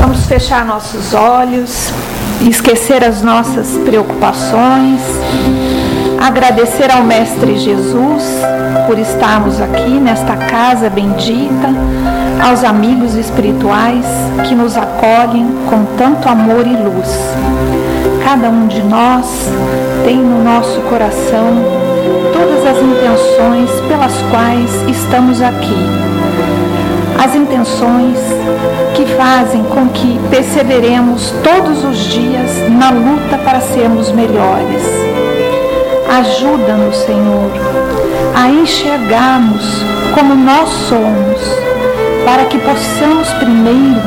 Vamos fechar nossos olhos, esquecer as nossas preocupações, agradecer ao Mestre Jesus por estarmos aqui nesta casa bendita, aos amigos espirituais que nos acolhem com tanto amor e luz. Cada um de nós tem no nosso coração todas as intenções pelas quais estamos aqui. As intenções que fazem com que perseveremos todos os dias na luta para sermos melhores. Ajuda-nos, Senhor, a enxergarmos como nós somos, para que possamos primeiro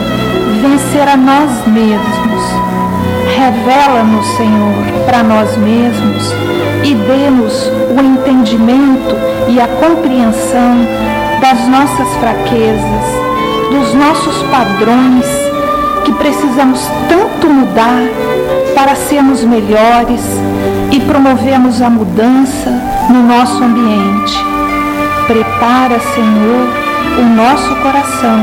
vencer a nós mesmos. Revela-nos, Senhor, para nós mesmos e dê-nos o entendimento e a compreensão das nossas fraquezas, dos nossos padrões que precisamos tanto mudar para sermos melhores e promovermos a mudança no nosso ambiente. Prepara, Senhor, o nosso coração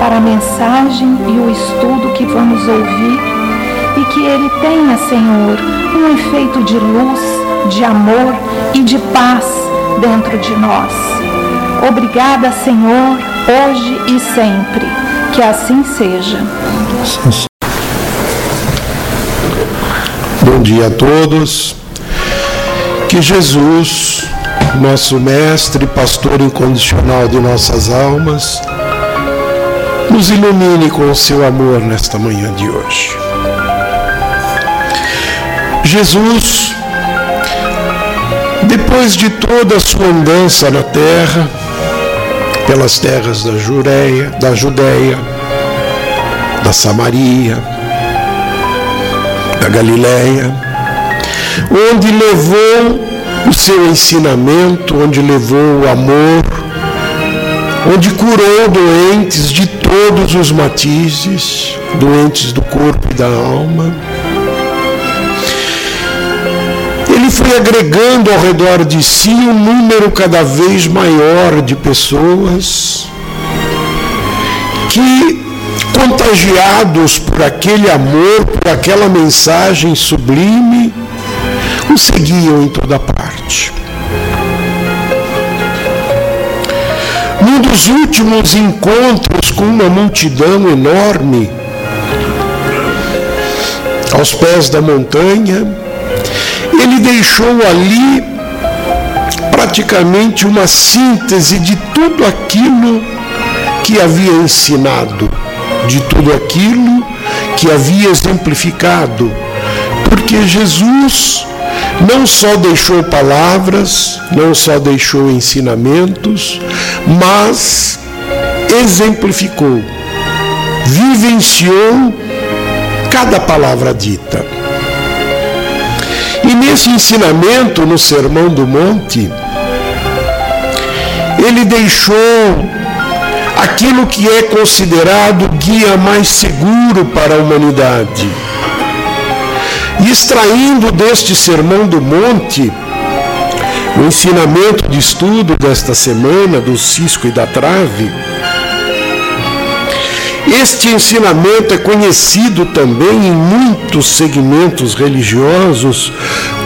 para a mensagem e o estudo que vamos ouvir e que ele tenha, Senhor, um efeito de luz, de amor e de paz dentro de nós. Obrigada, Senhor, hoje e sempre. Que assim seja. Bom dia a todos. Que Jesus, nosso mestre, pastor incondicional de nossas almas, nos ilumine com o seu amor nesta manhã de hoje. Jesus, depois de toda a sua andança na terra, pelas terras da Jureia, da Judéia, da Samaria, da Galiléia, onde levou o seu ensinamento, onde levou o amor, onde curou doentes de todos os matizes, doentes do corpo e da alma. Ele foi agregando ao redor de si um número cada vez maior de pessoas que, contagiados por aquele amor, por aquela mensagem sublime, o seguiam em toda parte. Num dos últimos encontros com uma multidão enorme, aos pés da montanha, ele deixou ali praticamente uma síntese de tudo aquilo que havia ensinado, de tudo aquilo que havia exemplificado, porque Jesus não só deixou palavras, não só deixou ensinamentos, mas exemplificou, vivenciou cada palavra dita. E nesse ensinamento, no Sermão do Monte, ele deixou aquilo que é considerado o guia mais seguro para a humanidade. E extraindo deste Sermão do Monte, o ensinamento de estudo desta semana, do cisco e da trave, este ensinamento é conhecido também em muitos segmentos religiosos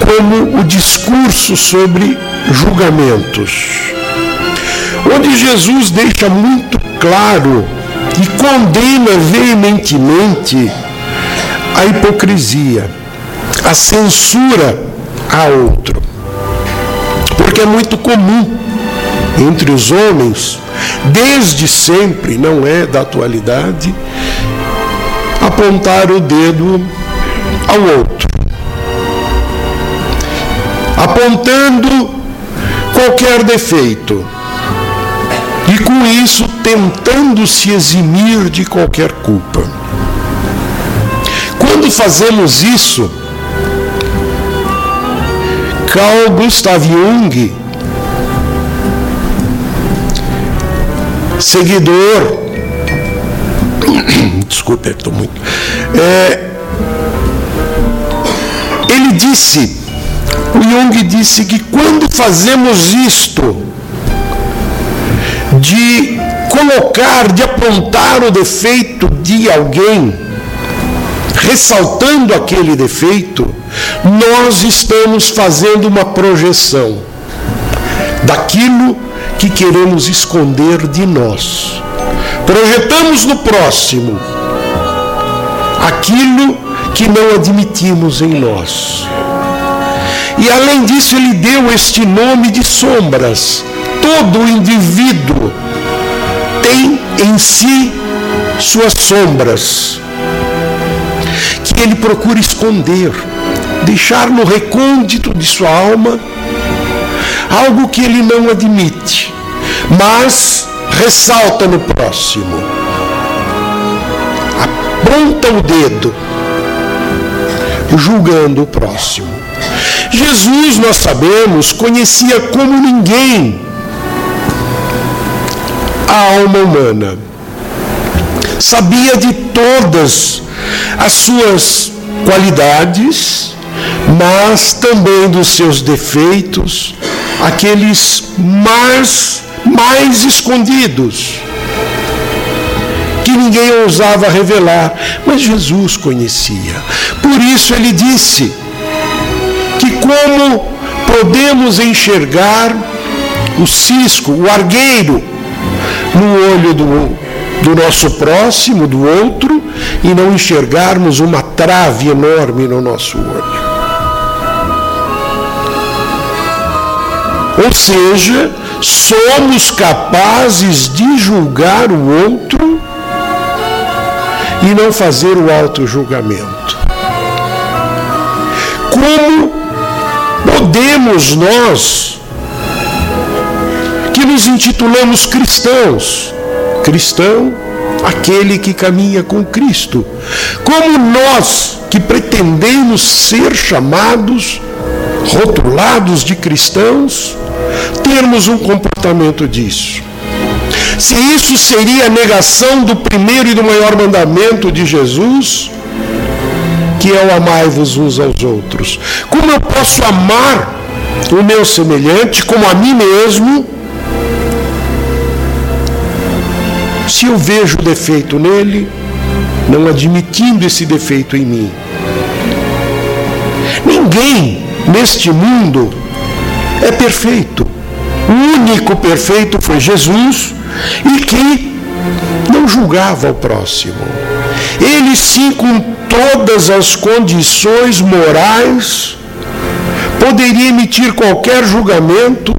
como o discurso sobre julgamentos, onde Jesus deixa muito claro e condena veementemente a hipocrisia, a censura a outro. Porque é muito comum entre os homens desde sempre, não é da atualidade, apontar o dedo ao outro, apontando qualquer defeito e com isso tentando se eximir de qualquer culpa. Quando fazemos isso, Carl Gustav Jung seguidor. Desculpe, estou muito. É, ele disse, o Jung disse que quando fazemos isto, de colocar, de apontar o defeito de alguém, ressaltando aquele defeito, nós estamos fazendo uma projeção daquilo que queremos esconder de nós. Projetamos no próximo aquilo que não admitimos em nós. E além disso, ele deu este nome de sombras. Todo indivíduo tem em si suas sombras, que ele procura esconder, deixar no recôndito de sua alma algo que ele não admite, mas ressalta no próximo. Aponta o dedo, julgando o próximo. Jesus, nós sabemos, conhecia como ninguém a alma humana. Sabia de todas as suas qualidades, mas também dos seus defeitos, aqueles mais, mais escondidos, que ninguém ousava revelar, mas Jesus conhecia. Por isso ele disse que como podemos enxergar o cisco, o argueiro, no olho do, do nosso próximo, do outro, e não enxergarmos uma trave enorme no nosso olho. Ou seja, somos capazes de julgar o outro e não fazer o auto-julgamento. Como podemos nós, que nos intitulamos cristãos, cristão, aquele que caminha com Cristo, como nós que pretendemos ser chamados, rotulados de cristãos, termos um comportamento disso. Se isso seria a negação do primeiro e do maior mandamento de Jesus, que é o amai-vos uns aos outros. Como eu posso amar o meu semelhante como a mim mesmo, se eu vejo defeito nele, não admitindo esse defeito em mim? Ninguém neste mundo é perfeito. O único perfeito foi Jesus e que não julgava o próximo. Ele sim, com todas as condições morais, poderia emitir qualquer julgamento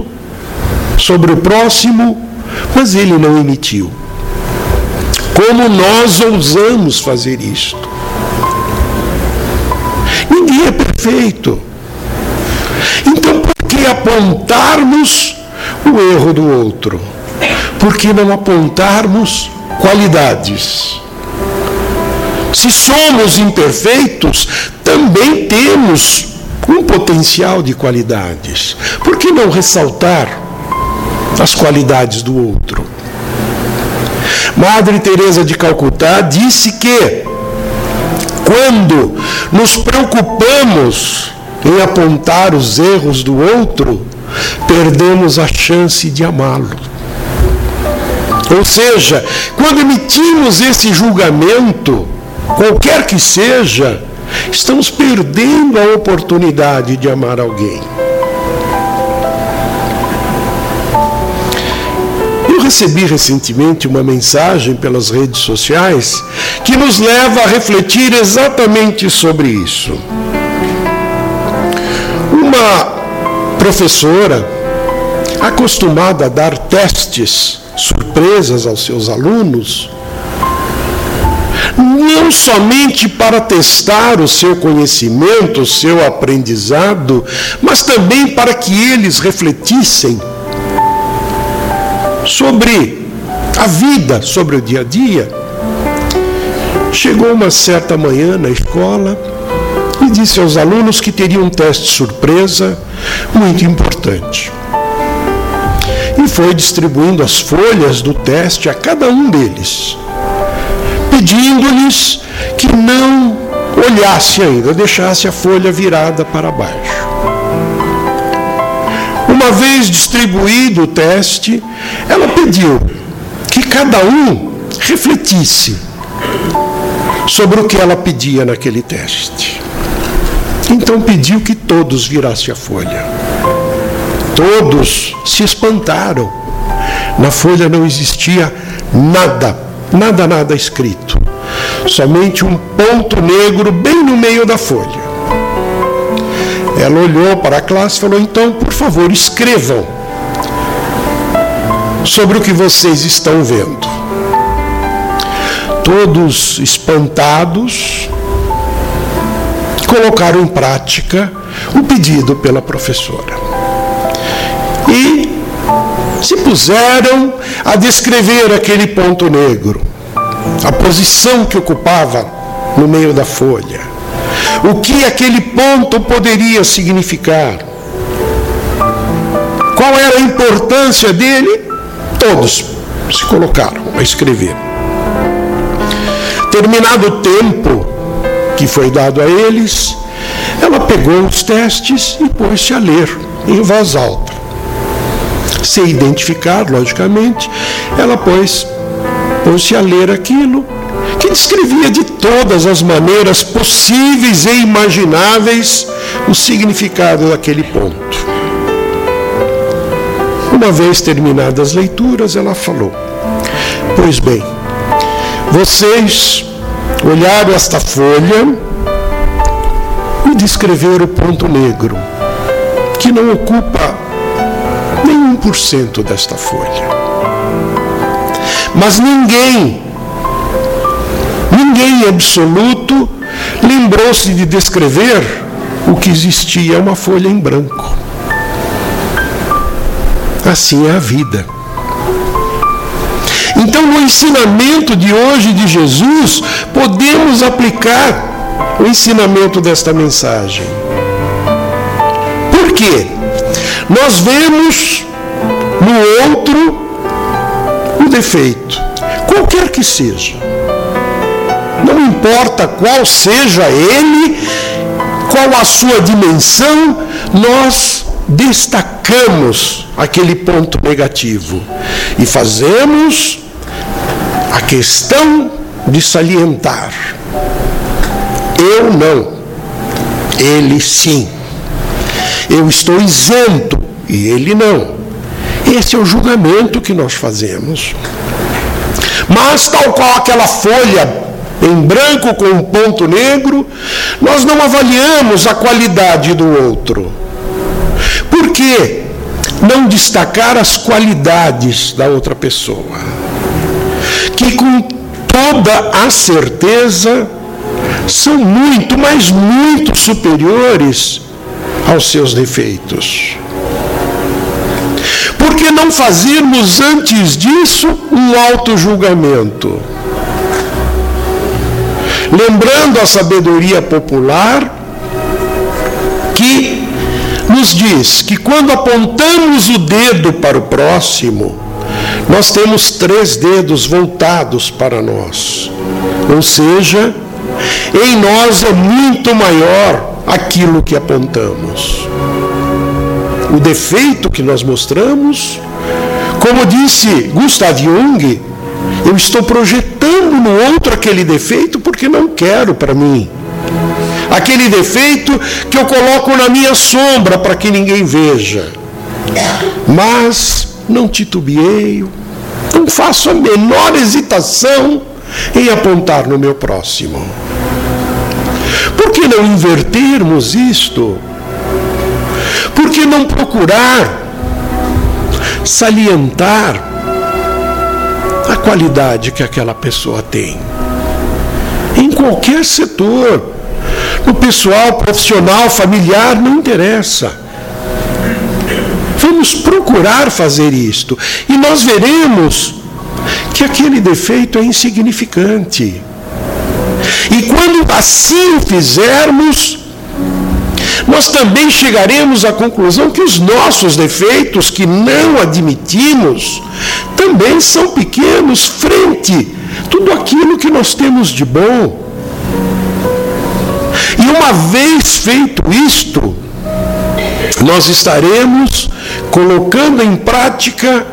sobre o próximo, mas ele não emitiu. Como nós ousamos fazer isto? Ninguém é perfeito. Apontarmos o erro do outro? Por que não apontarmos qualidades? Se somos imperfeitos, também temos um potencial de qualidades. Por que não ressaltar as qualidades do outro? Madre Teresa de Calcutá disse que quando nos preocupamos em apontar os erros do outro, perdemos a chance de amá-lo. Ou seja, quando emitimos esse julgamento, qualquer que seja, estamos perdendo a oportunidade de amar alguém. Eu recebi recentemente uma mensagem pelas redes sociais que nos leva a refletir exatamente sobre isso. Uma professora acostumada a dar testes surpresas aos seus alunos, não somente para testar o seu conhecimento, o seu aprendizado, mas também para que eles refletissem sobre a vida, sobre o dia a dia. Chegou uma certa manhã na escola disse aos alunos que teria um teste surpresa muito importante. E foi distribuindo as folhas do teste a cada um deles pedindo-lhes que não olhasse ainda, deixasse a folha virada para baixo. Uma vez distribuído o teste, ela pediu que cada um refletisse sobre o que ela pedia naquele teste. Então pediu que todos virassem a folha. Todos se espantaram. Na folha não existia nada, nada, nada escrito. Somente um ponto negro bem no meio da folha. Ela olhou para a classe e falou: Então, por favor, escrevam sobre o que vocês estão vendo. Todos espantados, colocaram em prática o pedido pela professora. E se puseram a descrever aquele ponto negro, a posição que ocupava no meio da folha, o que aquele ponto poderia significar, qual era a importância dele, todos se colocaram a escrever. Terminado o tempo que foi dado a eles, ela pegou os testes e pôs-se a ler em voz alta. Sem identificar, logicamente, ela pôs, pôs-se a ler aquilo que descrevia de todas as maneiras possíveis e imagináveis o significado daquele ponto. Uma vez terminadas as leituras, ela falou: Pois bem, vocês olharam esta folha e descreveram o ponto negro, que não ocupa nem 1% desta folha. Mas ninguém, ninguém absoluto, lembrou-se de descrever o que existia uma folha em branco. Assim é a vida. Então, no ensinamento de hoje de Jesus, podemos aplicar o ensinamento desta mensagem. Por quê? Nós vemos no outro o defeito, qualquer que seja. Não importa qual seja ele, qual a sua dimensão, nós destacamos aquele ponto negativo e fazemos a questão de salientar. Eu não, ele sim. Eu estou isento e ele não. Esse é o julgamento que nós fazemos. Mas, tal qual aquela folha em branco com um ponto negro, nós não avaliamos a qualidade do outro. Por que não destacar as qualidades da outra pessoa? Que com toda a certeza são muito, mas muito superiores aos seus defeitos. Por que não fazermos antes disso um auto-julgamento? Lembrando a sabedoria popular que nos diz que quando apontamos o dedo para o próximo, nós temos três dedos voltados para nós. Ou seja, em nós é muito maior aquilo que apontamos. O defeito que nós mostramos, como disse Gustav Jung, eu estou projetando no outro aquele defeito porque não quero para mim. Aquele defeito que eu coloco na minha sombra para que ninguém veja. Mas não titubeio, não faço a menor hesitação em apontar no meu próximo. Por que não invertermos isto? Por que não procurar salientar a qualidade que aquela pessoa tem? Em qualquer setor, no pessoal, profissional, familiar, não interessa. Vamos procurar fazer isto. E nós veremos que aquele defeito é insignificante. E quando assim o fizermos, nós também chegaremos à conclusão que os nossos defeitos, que não admitimos, também são pequenos frente tudo aquilo que nós temos de bom. E uma vez feito isto, nós estaremos colocando em prática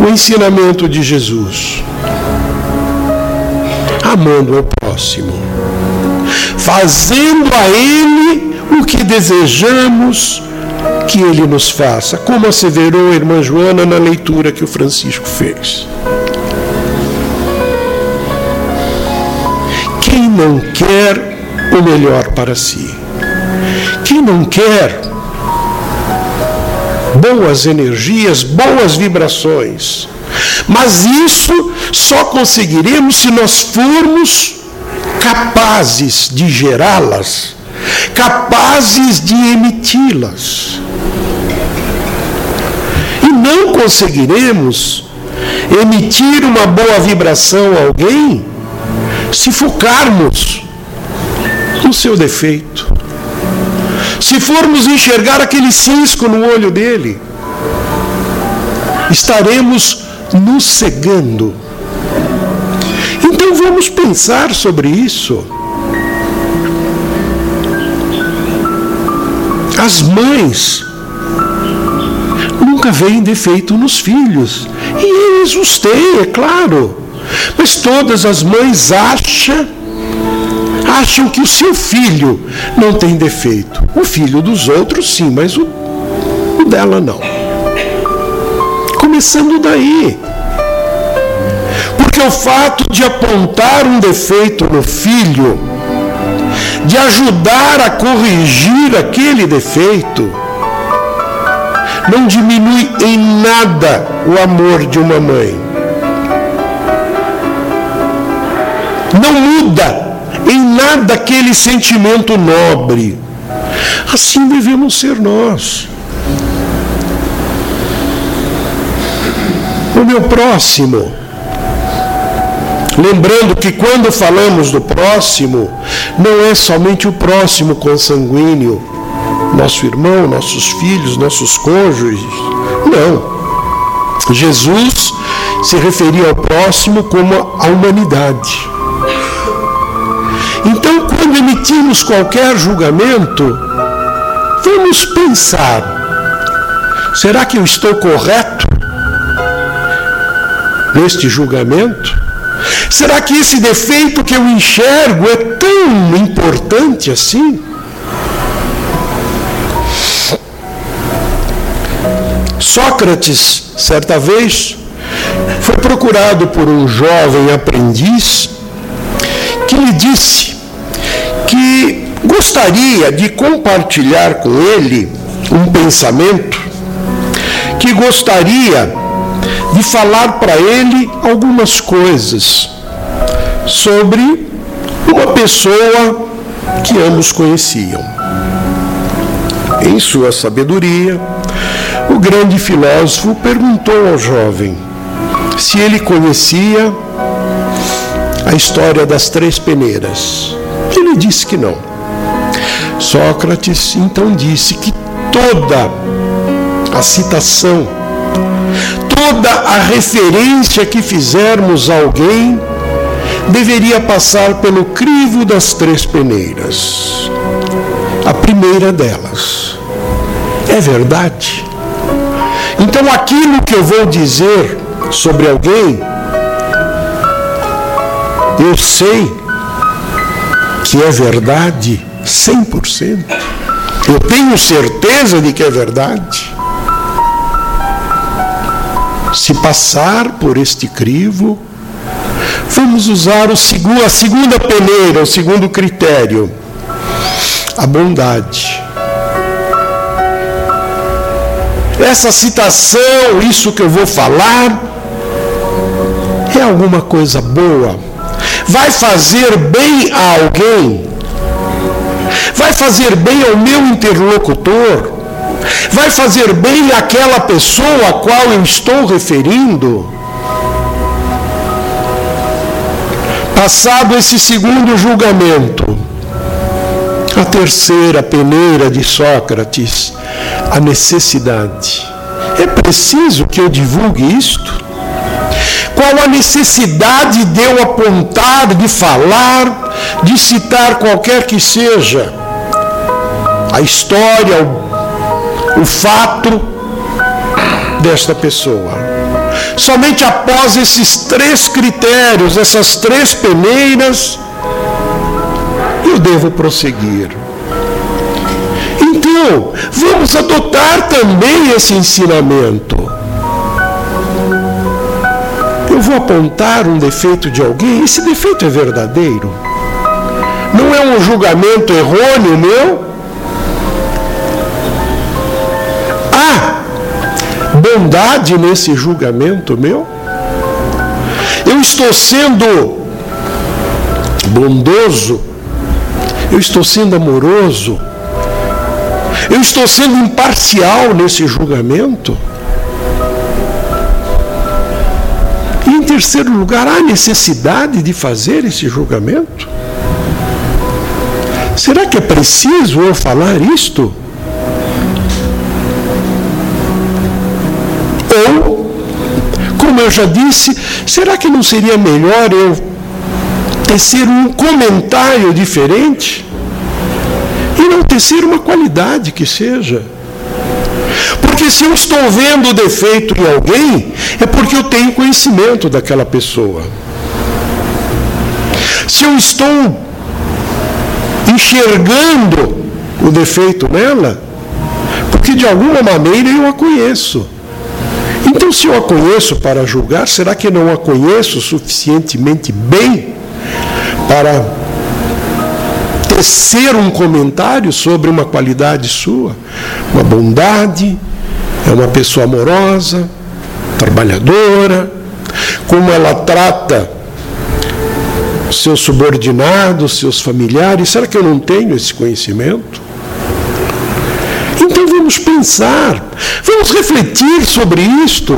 o ensinamento de Jesus, amando ao próximo, fazendo a Ele o que desejamos que Ele nos faça, como asseverou a irmã Joana na leitura que o Francisco fez. Quem não quer o melhor para si? Quem não quer boas energias, boas vibrações? Mas isso só conseguiremos se nós formos capazes de gerá-las, capazes de emiti-las. E não conseguiremos emitir uma boa vibração a alguém se focarmos no seu defeito. Se formos enxergar aquele cisco no olho dele, estaremos nos cegando. Então vamos pensar sobre isso. As mães nunca veem defeito nos filhos. E eles os têm, é claro. Mas todas as mães acham acham que o seu filho não tem defeito. O filho dos outros, sim, mas o, o dela não. Começando daí. Porque o fato de apontar um defeito no filho, de ajudar a corrigir aquele defeito, não diminui em nada o amor de uma mãe. Não muda em nada aquele sentimento nobre. Assim devemos ser nós. O meu próximo. Lembrando que quando falamos do próximo, não é somente o próximo consanguíneo, nosso irmão, nossos filhos, nossos cônjuges. Não. Jesus se referia ao próximo como a humanidade. Emitimos qualquer julgamento, vamos pensar: será que eu estou correto neste julgamento? Será que esse defeito que eu enxergo é tão importante assim? Sócrates, certa vez, foi procurado por um jovem aprendiz que lhe disse que gostaria de compartilhar com ele um pensamento, que gostaria de falar para ele algumas coisas sobre uma pessoa que ambos conheciam. Em sua sabedoria, o grande filósofo perguntou ao jovem se ele conhecia a história das três peneiras. Ele disse que não. Sócrates então disse que toda a citação, toda a referência que fizermos a alguém deveria passar pelo crivo das três peneiras. A primeira delas. É verdade? Então aquilo que eu vou dizer sobre alguém eu sei que é verdade 100%. Eu tenho certeza de que é verdade. Se passar por este crivo, vamos usar segundo, a segunda peneira, o segundo critério, a bondade. Essa citação, isso que eu vou falar, é alguma coisa boa vai fazer bem a alguém? Vai fazer bem ao meu interlocutor? Vai fazer bem àquela pessoa a qual eu estou referindo? Passado esse segundo julgamento, a terceira peneira de Sócrates, a necessidade. É preciso que eu divulgue isto? Qual a necessidade de eu apontar, de falar, de citar qualquer que seja a história, o, o fato desta pessoa? Somente após esses três critérios, essas três peneiras, eu devo prosseguir. Então, vamos adotar também esse ensinamento. Eu vou apontar um defeito de alguém, esse defeito é verdadeiro. Não é um julgamento errôneo meu. Há bondade nesse julgamento meu? Eu estou sendo bondoso? Eu estou sendo amoroso? Eu estou sendo imparcial nesse julgamento? Terceiro lugar, há necessidade de fazer esse julgamento? Será que é preciso eu falar isto? Ou, como eu já disse, será que não seria melhor eu tecer um comentário diferente? E não tecer uma qualidade que seja. Porque se eu estou vendo o defeito em alguém, é porque eu tenho conhecimento daquela pessoa. Se eu estou enxergando o defeito nela, porque de alguma maneira eu a conheço. Então, se eu a conheço para julgar, será que não a conheço suficientemente bem para tecer um comentário sobre uma qualidade sua? Uma bondade, é uma pessoa amorosa, trabalhadora, como ela trata seus subordinados, seus familiares? Será que eu não tenho esse conhecimento? Então vamos pensar, vamos refletir sobre isto.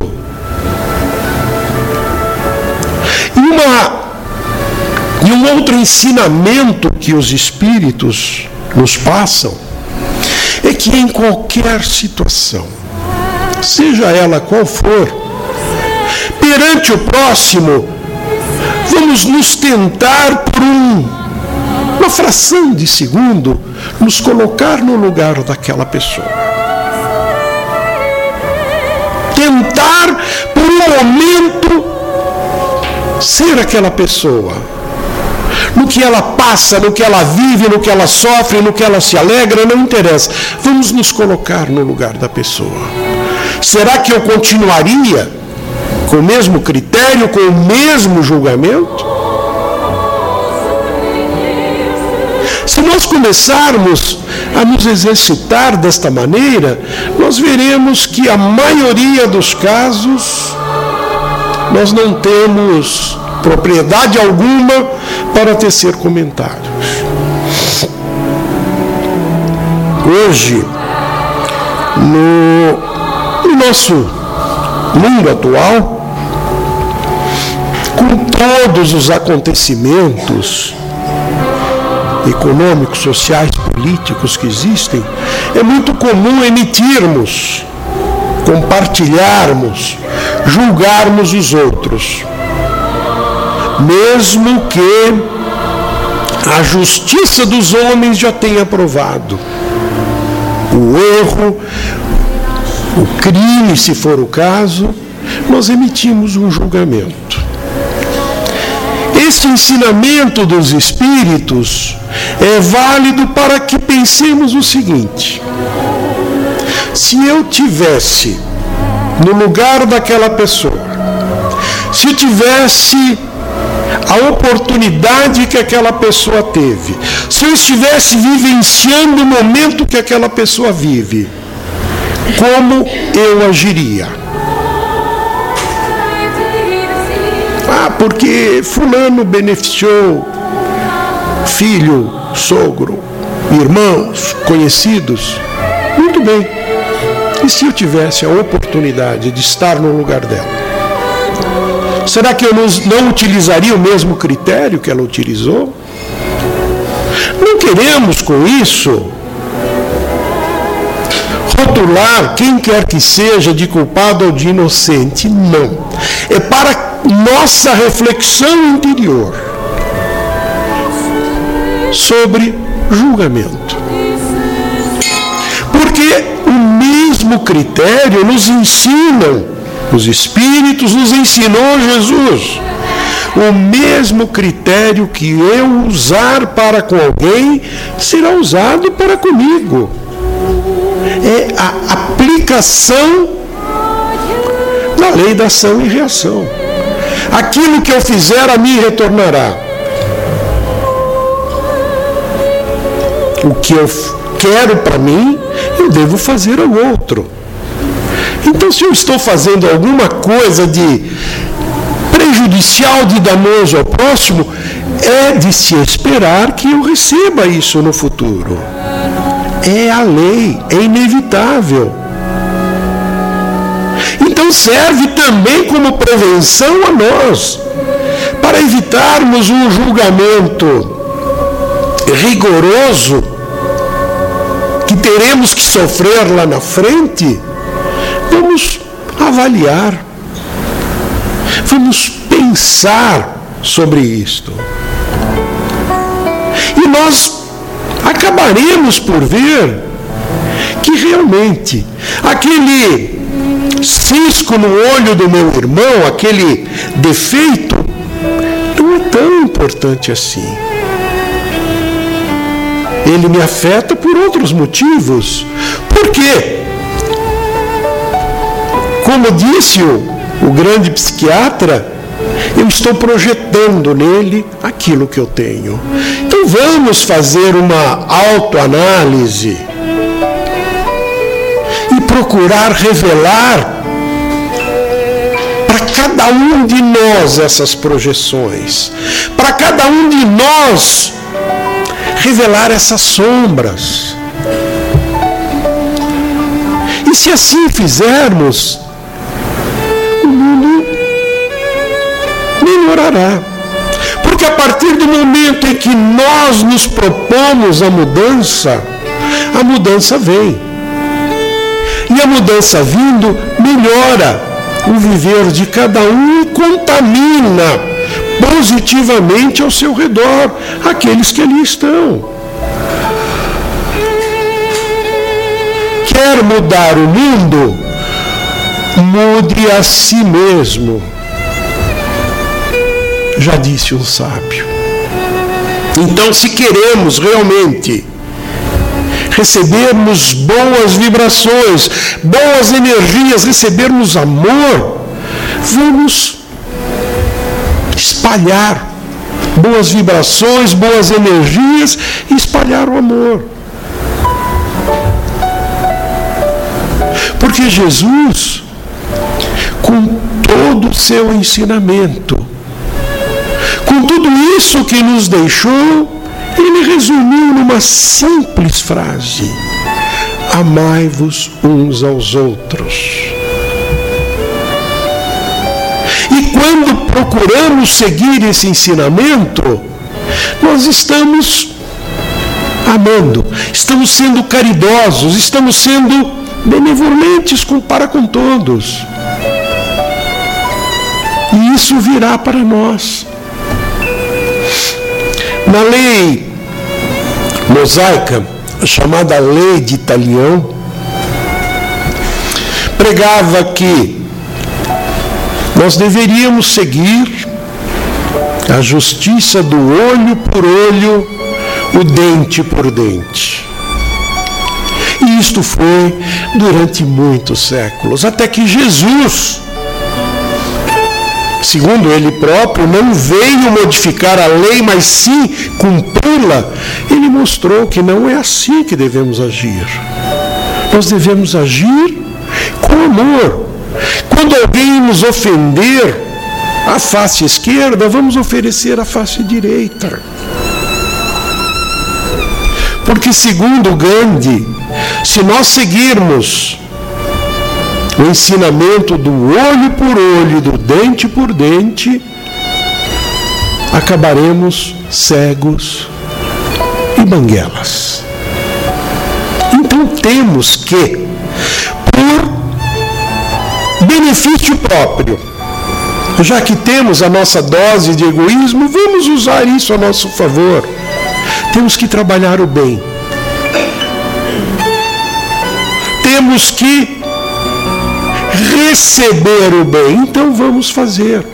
E, uma, e um outro ensinamento que os Espíritos nos passam é que em qualquer situação, seja ela qual for, perante o próximo, vamos nos tentar por um, uma fração de segundo, nos colocar no lugar daquela pessoa. Tentar por um momento ser aquela pessoa. No que ela passa, no que ela vive, no que ela sofre, no que ela se alegra, não interessa. Vamos nos colocar no lugar da pessoa. Será que eu continuaria com o mesmo critério, com o mesmo julgamento? Se nós começarmos a nos exercitar desta maneira, nós veremos que a maioria dos casos nós não temos propriedade alguma para tecer comentários. Hoje, no, no nosso mundo atual, com todos os acontecimentos econômicos, sociais, políticos que existem, é muito comum emitirmos, compartilharmos, julgarmos os outros. Mesmo que a justiça dos homens já tenha provado o erro, o crime, se for o caso, nós emitimos um julgamento. Este ensinamento dos Espíritos é válido para que pensemos o seguinte: se eu tivesse no lugar daquela pessoa, se tivesse a oportunidade que aquela pessoa teve, se eu estivesse vivenciando o momento que aquela pessoa vive, como eu agiria? Ah, porque fulano beneficiou filho, sogro, irmãos, conhecidos. Muito bem. E se eu tivesse a oportunidade de estar no lugar dela? Será que eu não, utilizaria o mesmo critério que ela utilizou? Não queremos com isso rotular quem quer que seja de culpado ou de inocente. Não. É para nossa reflexão interior sobre julgamento. Porque o mesmo critério nos ensinam os Espíritos nos ensinou Jesus. O mesmo critério que eu usar para com alguém será usado para comigo. É a aplicação da lei da ação e reação. Aquilo que eu fizer a mim retornará. O que eu quero para mim, eu devo fazer ao outro. Então, se eu estou fazendo alguma coisa de prejudicial, de danoso ao próximo, é de se esperar que eu receba isso no futuro. É a lei, é inevitável. Então serve também como prevenção a nós, para evitarmos um julgamento rigoroso que teremos que sofrer lá na frente Vamos avaliar, vamos pensar sobre isto. E nós acabaremos por ver que realmente aquele cisco no olho do meu irmão, aquele defeito, não é tão importante assim. Ele me afeta por outros motivos. Por quê? Como disse o, o grande psiquiatra, eu estou projetando nele aquilo que eu tenho. Então vamos fazer uma autoanálise e procurar revelar para cada um de nós essas projeções, para cada um de nós revelar essas sombras. E se assim fizermos, melhorará. Porque a partir do momento em que nós nos propomos a mudança, a mudança vem. E a mudança vindo melhora o viver de cada um e contamina positivamente ao seu redor aqueles que ali estão. Quer mudar o mundo? Mude a si mesmo já disse um sábio. Então, se queremos realmente recebermos boas vibrações, boas energias, recebermos amor, vamos espalhar boas vibrações, boas energias e espalhar o amor. Porque Jesus, com todo o seu ensinamento, com tudo isso que nos deixou, ele resumiu numa simples frase: Amai-vos uns aos outros. E quando procuramos seguir esse ensinamento, nós estamos amando, estamos sendo caridosos, estamos sendo benevolentes para com todos. Isso virá para nós. Na lei mosaica, chamada Lei de Italião, pregava que nós deveríamos seguir a justiça do olho por olho, o dente por dente. E isto foi durante muitos séculos, até que Jesus segundo ele próprio, não veio modificar a lei, mas sim cumpri-la, ele mostrou que não é assim que devemos agir. Nós devemos agir com amor. Quando alguém nos ofender a face esquerda, vamos oferecer a face direita. Porque, segundo Gandhi, se nós seguirmos o ensinamento do olho por olho, do dente por dente, acabaremos cegos e banguelas. Então temos que, por benefício próprio, já que temos a nossa dose de egoísmo, vamos usar isso a nosso favor. Temos que trabalhar o bem. Temos que receber o bem. Então vamos fazer.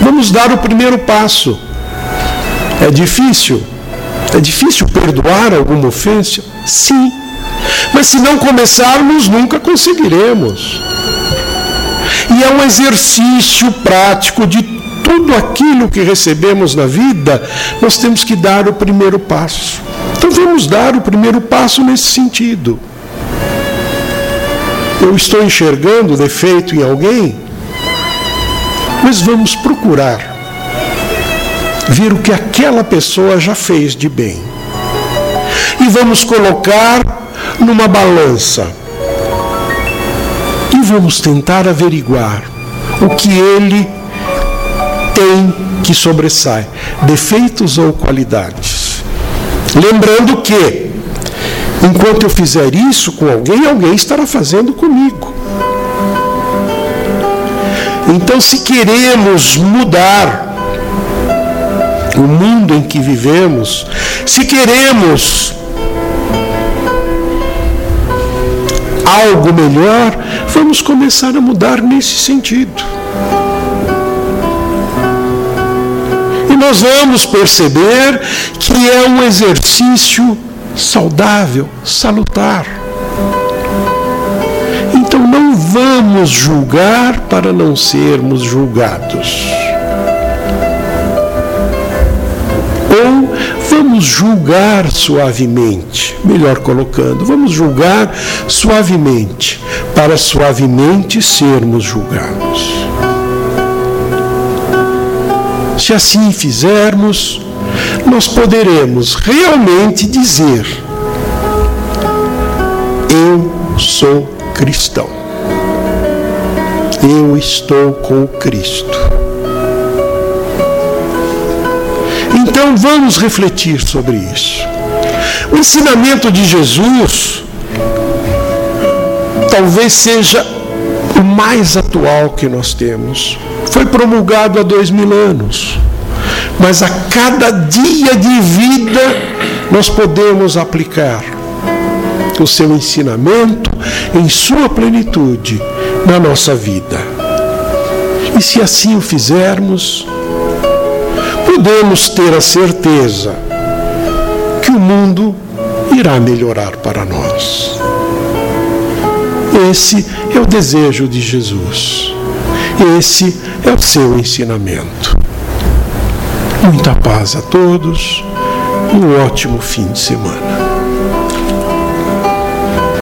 Vamos dar o primeiro passo. É difícil? É difícil perdoar alguma ofensa? Sim. Mas se não começarmos, nunca conseguiremos. E é um exercício prático de tudo aquilo que recebemos na vida, nós temos que dar o primeiro passo. Então vamos dar o primeiro passo nesse sentido. Eu estou enxergando defeito em alguém, mas vamos procurar ver o que aquela pessoa já fez de bem. E vamos colocar numa balança. E vamos tentar averiguar o que ele tem que sobressai, defeitos ou qualidades. Lembrando que, enquanto eu fizer isso com alguém, alguém estará fazendo comigo. Então, se queremos mudar o mundo em que vivemos, se queremos algo melhor, vamos começar a mudar nesse sentido. E nós vamos perceber que é um exercício saudável, salutar. Então não vamos julgar para não sermos julgados. Ou vamos julgar suavemente, melhor colocando, vamos julgar suavemente, para suavemente sermos julgados. Se assim fizermos, nós poderemos realmente dizer: Eu sou cristão. Eu estou com Cristo. Então vamos refletir sobre isso. O ensinamento de Jesus talvez seja o mais atual que nós temos foi promulgado há dois mil anos. Mas a cada dia de vida nós podemos aplicar o seu ensinamento em sua plenitude na nossa vida. E se assim o fizermos, podemos ter a certeza que o mundo irá melhorar para nós. Esse é o desejo de Jesus. Esse é o seu ensinamento. Muita paz a todos e um ótimo fim de semana.